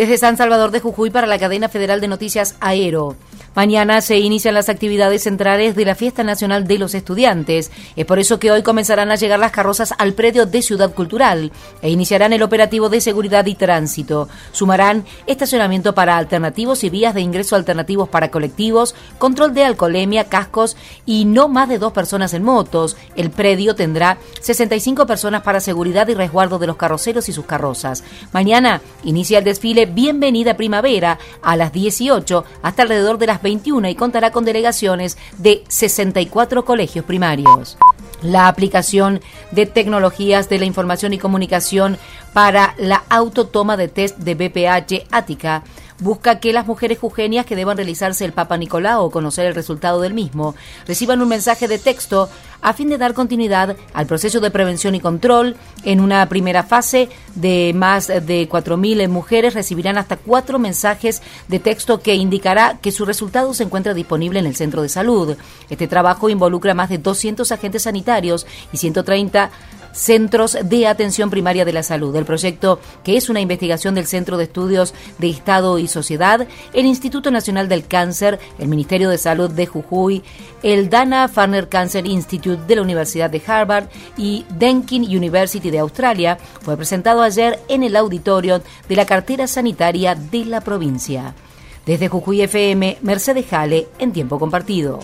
Desde San Salvador de Jujuy para la cadena federal de noticias Aero. Mañana se inician las actividades centrales de la Fiesta Nacional de los Estudiantes. Es por eso que hoy comenzarán a llegar las carrozas al predio de Ciudad Cultural e iniciarán el operativo de seguridad y tránsito. Sumarán estacionamiento para alternativos y vías de ingreso alternativos para colectivos, control de alcoholemia, cascos y no más de dos personas en motos. El predio tendrá 65 personas para seguridad y resguardo de los carroceros y sus carrozas. Mañana inicia el desfile Bienvenida Primavera a las 18 hasta alrededor de las 21 y contará con delegaciones de 64 colegios primarios. La aplicación de tecnologías de la información y comunicación para la autotoma de test de BPH Ática busca que las mujeres jujeñas que deban realizarse el Papa Nicolau o conocer el resultado del mismo reciban un mensaje de texto a fin de dar continuidad al proceso de prevención y control. En una primera fase de más de 4.000 mujeres recibirán hasta cuatro mensajes de texto que indicará que su resultado se encuentra disponible en el centro de salud. Este trabajo involucra más de 200 agentes sanitarios y 130 Centros de Atención Primaria de la Salud. El proyecto, que es una investigación del Centro de Estudios de Estado y Sociedad, el Instituto Nacional del Cáncer, el Ministerio de Salud de Jujuy, el Dana Farner Cancer Institute de la Universidad de Harvard y Denkin University de Australia, fue presentado ayer en el auditorio de la cartera sanitaria de la provincia. Desde Jujuy FM, Mercedes Jale, en tiempo compartido.